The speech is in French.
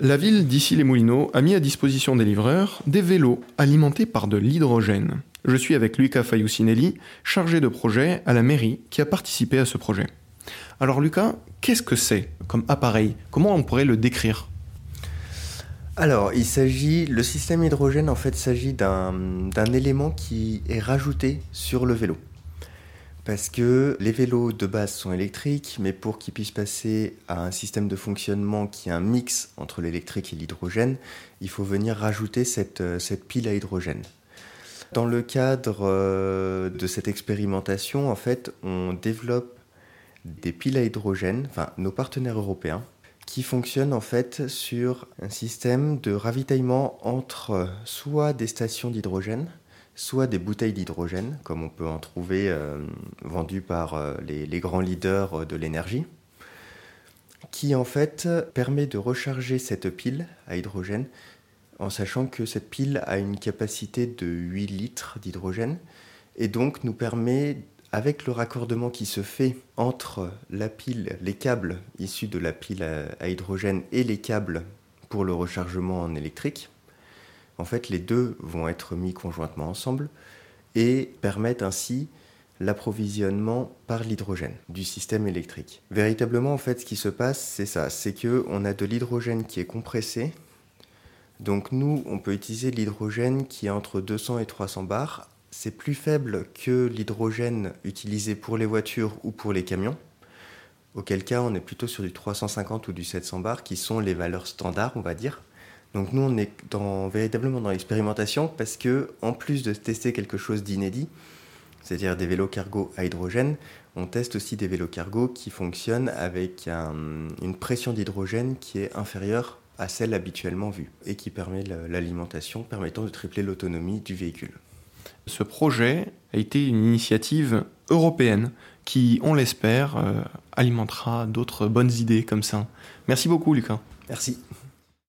La ville d'Issy-les-Moulineaux a mis à disposition des livreurs des vélos alimentés par de l'hydrogène. Je suis avec Luca Faiusinelli, chargé de projet à la mairie, qui a participé à ce projet. Alors Lucas, qu'est-ce que c'est comme appareil? Comment on pourrait le décrire? Alors, il s'agit, le système hydrogène en fait s'agit d'un élément qui est rajouté sur le vélo. Parce que les vélos de base sont électriques, mais pour qu'ils puissent passer à un système de fonctionnement qui est un mix entre l'électrique et l'hydrogène, il faut venir rajouter cette, cette pile à hydrogène. Dans le cadre euh, de cette expérimentation, en fait, on développe des piles à hydrogène, enfin nos partenaires européens, qui fonctionnent en fait sur un système de ravitaillement entre soit des stations d'hydrogène, soit des bouteilles d'hydrogène, comme on peut en trouver euh, vendues par euh, les, grands leaders de l'énergie, qui en fait permet de recharger cette pile à hydrogène en sachant que cette pile a une capacité de 8 litres d'hydrogène et donc nous permet avec le raccordement qui se fait entre la pile, les câbles issus de la pile à, hydrogène et les câbles pour le rechargement en électrique, en fait les deux vont être mis conjointement ensemble et permettent ainsi l'approvisionnement par l'hydrogène du système électrique. Véritablement en fait ce qui se passe c'est ça, c'est que on a de l'hydrogène qui est compressé. Donc nous on peut utiliser l'hydrogène qui est entre 200 et 300 bars c'est plus faible que l'hydrogène utilisé pour les voitures ou pour les camions, auquel cas on est plutôt sur du 350 ou du 700 bar, qui sont les valeurs standards, on va dire. Donc nous, on est dans, véritablement dans l'expérimentation parce que, en plus de tester quelque chose d'inédit, c'est-à-dire des vélos cargo à hydrogène, on teste aussi des vélos cargo qui fonctionnent avec une pression d'hydrogène qui est inférieure à celle habituellement vue et qui permet l'alimentation permettant de tripler l'autonomie du véhicule. Ce projet a été une initiative européenne qui, on l'espère, euh, alimentera d'autres bonnes idées comme ça. Merci beaucoup, Lucas. Merci.